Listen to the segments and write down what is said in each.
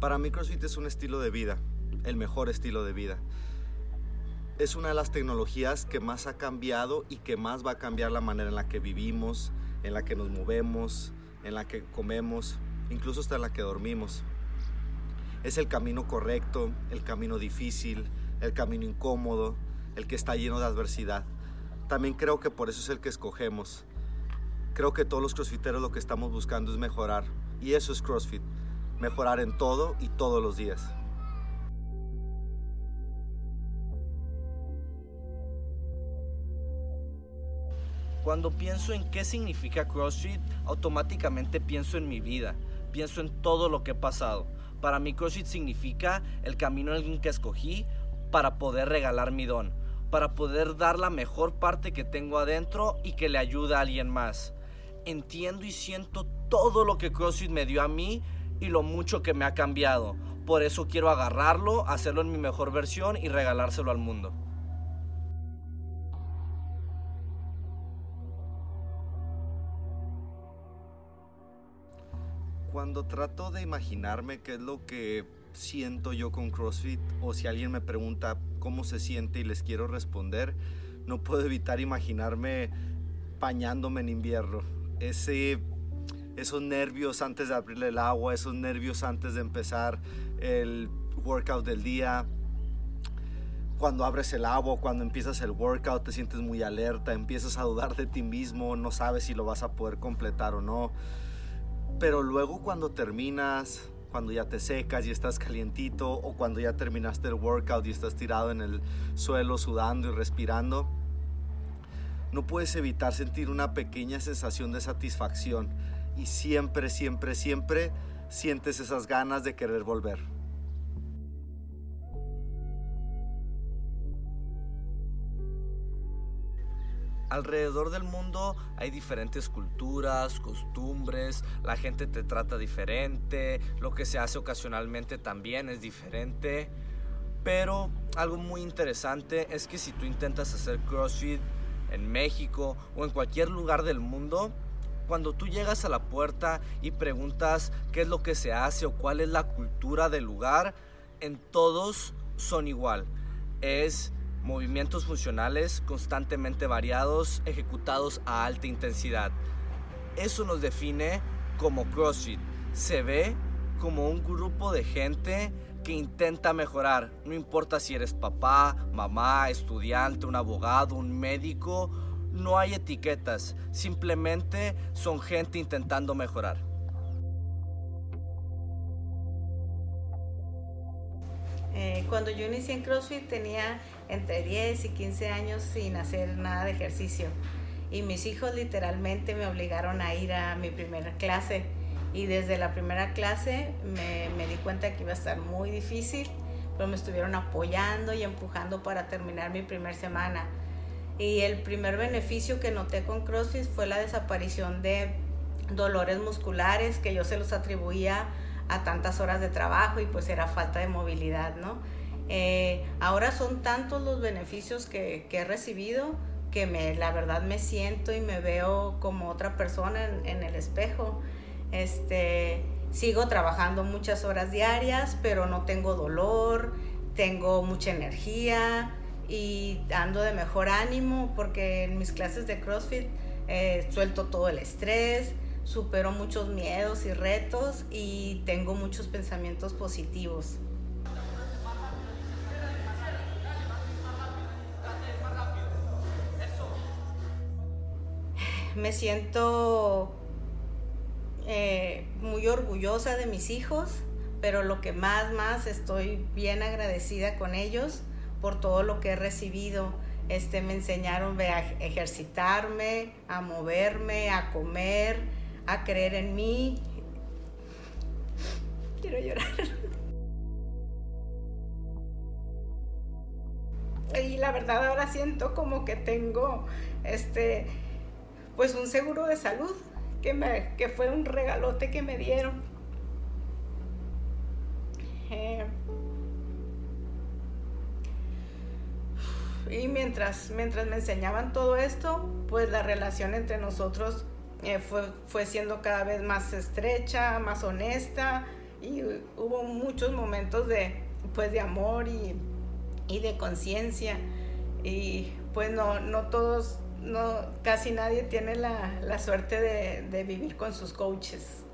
Para mí CrossFit es un estilo de vida, el mejor estilo de vida. Es una de las tecnologías que más ha cambiado y que más va a cambiar la manera en la que vivimos, en la que nos movemos, en la que comemos, incluso hasta en la que dormimos. Es el camino correcto, el camino difícil, el camino incómodo, el que está lleno de adversidad. También creo que por eso es el que escogemos. Creo que todos los crossfiteros lo que estamos buscando es mejorar. Y eso es CrossFit. Mejorar en todo y todos los días. Cuando pienso en qué significa CrossFit, automáticamente pienso en mi vida, pienso en todo lo que he pasado. Para mí CrossFit significa el camino en que escogí para poder regalar mi don, para poder dar la mejor parte que tengo adentro y que le ayude a alguien más. Entiendo y siento todo lo que CrossFit me dio a mí y lo mucho que me ha cambiado. Por eso quiero agarrarlo, hacerlo en mi mejor versión y regalárselo al mundo. Cuando trato de imaginarme qué es lo que siento yo con CrossFit o si alguien me pregunta cómo se siente y les quiero responder, no puedo evitar imaginarme bañándome en invierno. Ese, esos nervios antes de abrirle el agua, esos nervios antes de empezar el workout del día. Cuando abres el agua, cuando empiezas el workout, te sientes muy alerta, empiezas a dudar de ti mismo, no sabes si lo vas a poder completar o no pero luego cuando terminas, cuando ya te secas y estás calientito o cuando ya terminaste el workout y estás tirado en el suelo sudando y respirando, no puedes evitar sentir una pequeña sensación de satisfacción y siempre, siempre, siempre sientes esas ganas de querer volver. alrededor del mundo hay diferentes culturas, costumbres, la gente te trata diferente, lo que se hace ocasionalmente también es diferente. Pero algo muy interesante es que si tú intentas hacer CrossFit en México o en cualquier lugar del mundo, cuando tú llegas a la puerta y preguntas qué es lo que se hace o cuál es la cultura del lugar, en todos son igual. Es movimientos funcionales constantemente variados, ejecutados a alta intensidad. Eso nos define como CrossFit. Se ve como un grupo de gente que intenta mejorar. No importa si eres papá, mamá, estudiante, un abogado, un médico, no hay etiquetas. Simplemente son gente intentando mejorar. Eh, cuando yo inicié en CrossFit tenía entre 10 y 15 años sin hacer nada de ejercicio. Y mis hijos literalmente me obligaron a ir a mi primera clase. Y desde la primera clase me, me di cuenta que iba a estar muy difícil, pero me estuvieron apoyando y empujando para terminar mi primera semana. Y el primer beneficio que noté con CrossFit fue la desaparición de dolores musculares que yo se los atribuía a tantas horas de trabajo y pues era falta de movilidad, ¿no? Eh, ahora son tantos los beneficios que, he recibido que me, la verdad me siento y me veo como otra persona en, el espejo. Este, sigo trabajando muchas horas diarias, pero no tengo dolor, tengo mucha energía y ando de mejor ánimo porque en mis clases de CrossFit eh, suelto todo el estrés, supero muchos miedos y retos y tengo muchos pensamientos positivos. me siento eh, muy orgullosa de mis hijos, pero lo que más, más estoy bien agradecida con ellos por todo lo que he recibido. Este, me enseñaron a ejercitarme, a moverme, a comer, a creer en mí. Quiero llorar. Y la verdad ahora siento como que tengo este pues un seguro de salud que, me, que fue un regalote que me dieron. Eh, y mientras, mientras me enseñaban todo esto, pues la relación entre nosotros eh, fue, fue siendo cada vez más estrecha, más honesta y hubo muchos momentos de, pues, de amor y, de conciencia. Y pues no, no todos, no, casi nadie tiene la, suerte de, de vivir con sus coaches.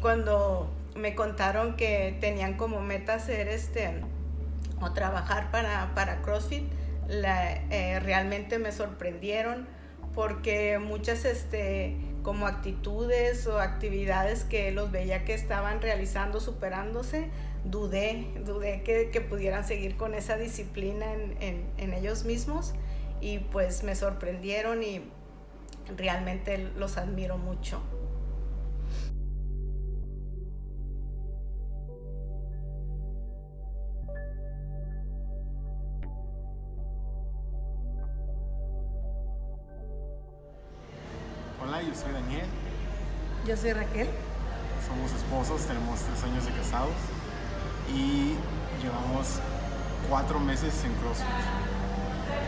Cuando me contaron que tenían como meta hacer este o trabajar para, para CrossFit, eh, realmente me sorprendieron porque muchas este, como actitudes o actividades que los veía que estaban realizando, superándose, dudé, dudé que, pudieran seguir con esa disciplina en, en ellos mismos y pues me sorprendieron y realmente los admiro mucho. Soy Raquel. Somos esposos, tenemos tres años de casados y llevamos cuatro meses en CrossFit.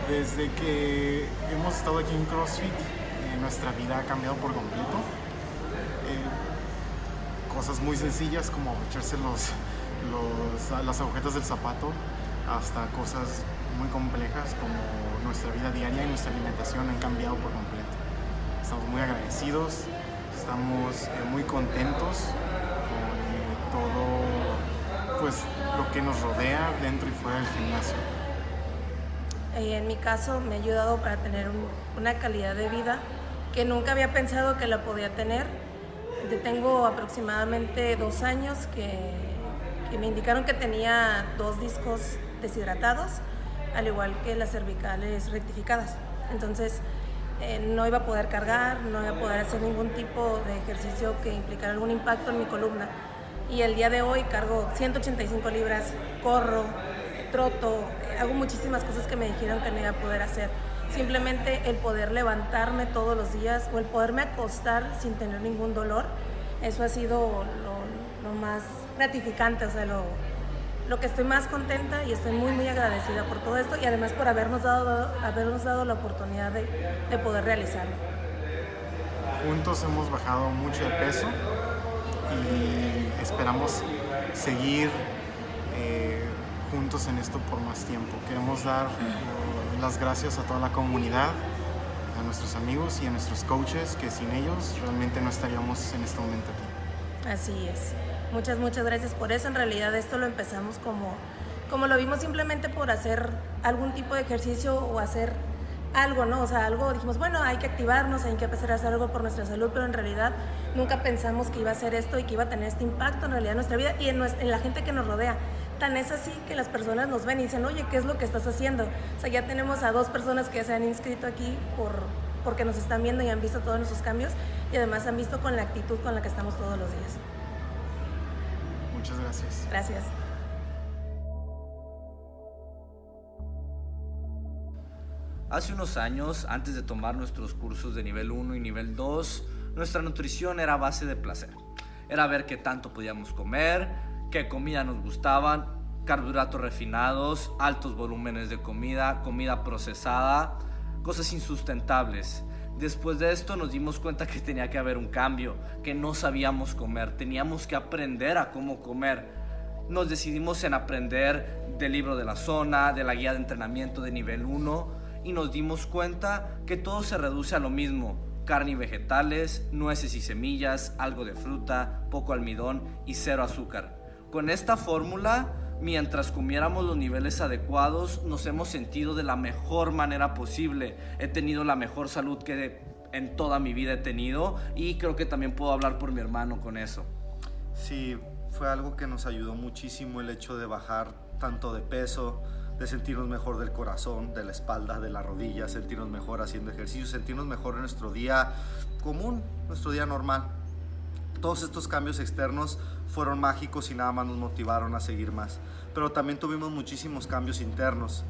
Desde que hemos estado aquí en CrossFit, eh, nuestra vida ha cambiado por completo. Eh, cosas muy sencillas como echarse los, las agujetas del zapato hasta cosas muy complejas como nuestra vida diaria y nuestra alimentación han cambiado por completo estamos muy agradecidos, estamos eh, muy contentos con eh, todo pues, lo que nos rodea dentro y fuera del gimnasio. Eh, en mi caso me ha ayudado para tener una calidad de vida que nunca había pensado que la podía tener. Tengo aproximadamente dos años que, que me indicaron que tenía dos discos deshidratados, al igual que las cervicales rectificadas. Entonces, eh, no iba a poder cargar, no iba a poder hacer ningún tipo de ejercicio que implicara algún impacto en mi columna. Y el día de hoy cargo 185 libras, corro, troto, hago muchísimas cosas que me dijeron que no iba a poder hacer. Simplemente el poder levantarme todos los días o el poderme acostar sin tener ningún dolor, eso ha sido lo, lo más gratificante, o sea, lo, lo que estoy más contenta y estoy muy, muy agradecida por todo esto y además por habernos dado, habernos dado la oportunidad de, de poder realizarlo. Juntos hemos bajado mucho de peso y esperamos seguir eh, juntos en esto por más tiempo. Queremos dar uh, las gracias a toda la comunidad, a nuestros amigos y a nuestros coaches, que sin ellos realmente no estaríamos en este momento aquí. Así es. Muchas, muchas gracias por eso. En realidad esto lo empezamos como, como lo vimos simplemente por hacer algún tipo de ejercicio o hacer algo, ¿no? O sea, algo, dijimos, bueno, hay que activarnos, hay que empezar a hacer algo por nuestra salud, pero en realidad nunca pensamos que iba a ser esto y que iba a tener este impacto en realidad en nuestra vida y en, en la gente que nos rodea. Tan es así que las personas nos ven y dicen, oye, ¿qué es lo que estás haciendo? O sea, ya tenemos a dos personas que se han inscrito aquí por, porque nos están viendo y han visto todos nuestros cambios y además han visto con la actitud con la que estamos todos los días. Muchas gracias. Gracias. Hace unos años, antes de tomar nuestros cursos de nivel 1 y nivel 2, nuestra nutrición era base de placer. Era ver qué tanto podíamos comer, qué comida nos gustaban, carbohidratos refinados, altos volúmenes de comida, comida procesada, cosas insustentables. Después de esto nos dimos cuenta que tenía que haber un cambio, que no sabíamos comer, teníamos que aprender a cómo comer. Nos decidimos en aprender del libro de la zona, de la guía de entrenamiento de nivel 1 y nos dimos cuenta que todo se reduce a lo mismo, carne y vegetales, nueces y semillas, algo de fruta, poco almidón y cero azúcar. Con esta fórmula mientras comiéramos los niveles adecuados, nos hemos sentido de la mejor manera posible. He tenido la mejor salud que en toda mi vida he tenido y creo que también puedo hablar por mi hermano con eso. Sí, fue algo que nos ayudó muchísimo el hecho de bajar tanto de peso, de sentirnos mejor del corazón, de la espalda, de la rodilla, sentirnos mejor haciendo ejercicio, sentirnos mejor en nuestro día común, nuestro día normal. Todos estos cambios externos fueron mágicos y nada más nos motivaron a seguir más. Pero también tuvimos muchísimos cambios internos.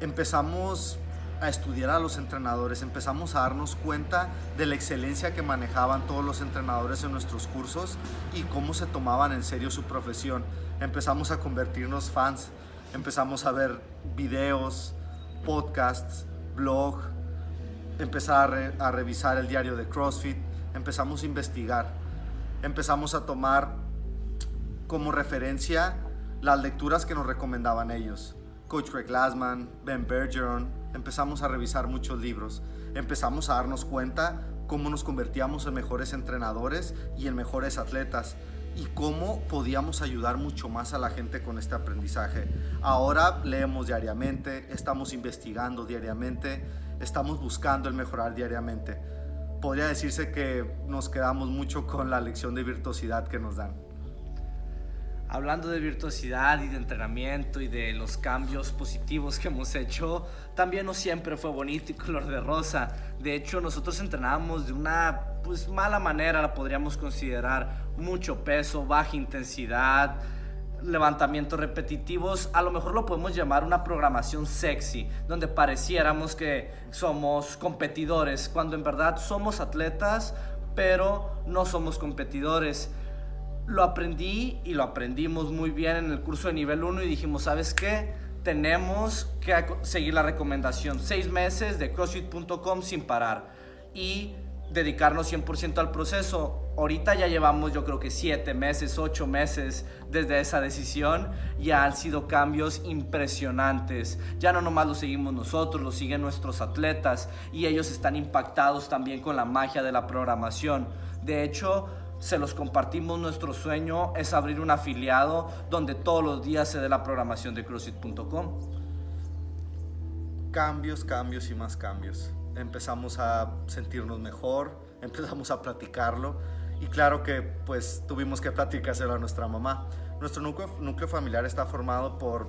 Empezamos a estudiar a los entrenadores, empezamos a darnos cuenta de la excelencia que manejaban todos los entrenadores en nuestros cursos y cómo se tomaban en serio su profesión. Empezamos a convertirnos fans, empezamos a ver videos, podcasts, blog, empezar a, a revisar el diario de CrossFit, empezamos a investigar, empezamos a tomar como referencia las lecturas que nos recomendaban ellos. Coach Greg Glassman, Ben Bergeron, empezamos a revisar muchos libros, empezamos a darnos cuenta cómo nos convertíamos en mejores entrenadores y en mejores atletas y cómo podíamos ayudar mucho más a la gente con este aprendizaje. Ahora leemos diariamente, estamos investigando diariamente, estamos buscando el mejorar diariamente. Podría decirse que nos quedamos mucho con la lección de virtuosidad que nos dan hablando de virtuosidad y de entrenamiento y de los cambios positivos que hemos hecho, también no siempre fue bonito y color de rosa. De hecho, nosotros entrenábamos de una pues mala manera, la podríamos considerar mucho peso, baja intensidad, levantamientos repetitivos, a lo mejor lo podemos llamar una programación sexy, donde pareciéramos que somos competidores, cuando en verdad somos atletas, pero no somos competidores lo aprendí y lo aprendimos muy bien en el curso de nivel 1 y dijimos, ¿sabes qué? Tenemos que seguir la recomendación. Seis meses de CrossFit.com sin parar y dedicarnos 100% al proceso. Ahorita ya llevamos yo creo que siete meses, ocho meses desde esa decisión y han sido cambios impresionantes. Ya no nomás lo seguimos nosotros, lo siguen nuestros atletas y ellos están impactados también con la magia de la programación. De hecho, se los compartimos. Nuestro sueño es abrir un afiliado donde todos los días se dé la programación de CrossFit.com. Cambios, cambios y más cambios. Empezamos a sentirnos mejor, empezamos a platicarlo y claro que pues tuvimos que platicárselo a nuestra mamá. Nuestro núcleo, núcleo familiar está formado por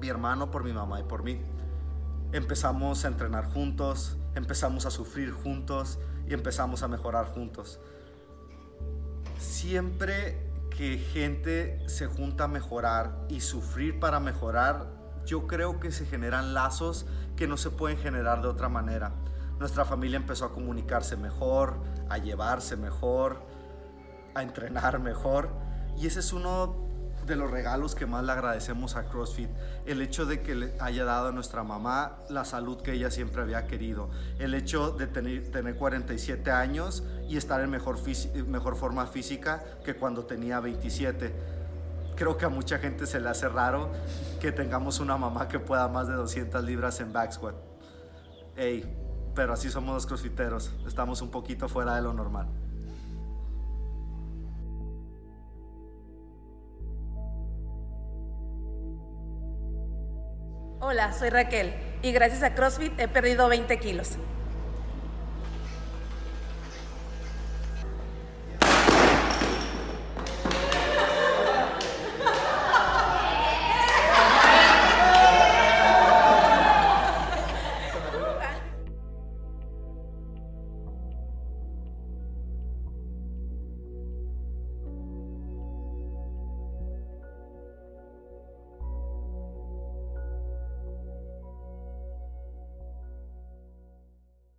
mi hermano, por mi mamá y por mí. Empezamos a entrenar juntos, empezamos a sufrir juntos y empezamos a mejorar juntos siempre que gente se junta a mejorar y sufrir para mejorar, yo creo que se generan lazos que no se pueden generar de otra manera. Nuestra familia empezó a comunicarse mejor, a llevarse mejor, a entrenar mejor. Y ese es uno de los regalos que más le agradecemos a CrossFit. El hecho de que le haya dado a nuestra mamá la salud que ella siempre había querido. El hecho de tener, tener 47 años y estar en mejor, mejor forma física que cuando tenía 27. Creo que a mucha gente se le hace raro que tengamos una mamá que pueda más de 200 libras en back squat. Ey, pero así somos los crossfiteros. Estamos un poquito fuera de lo normal. Hola, soy Raquel y gracias a CrossFit he perdido 20 kilos.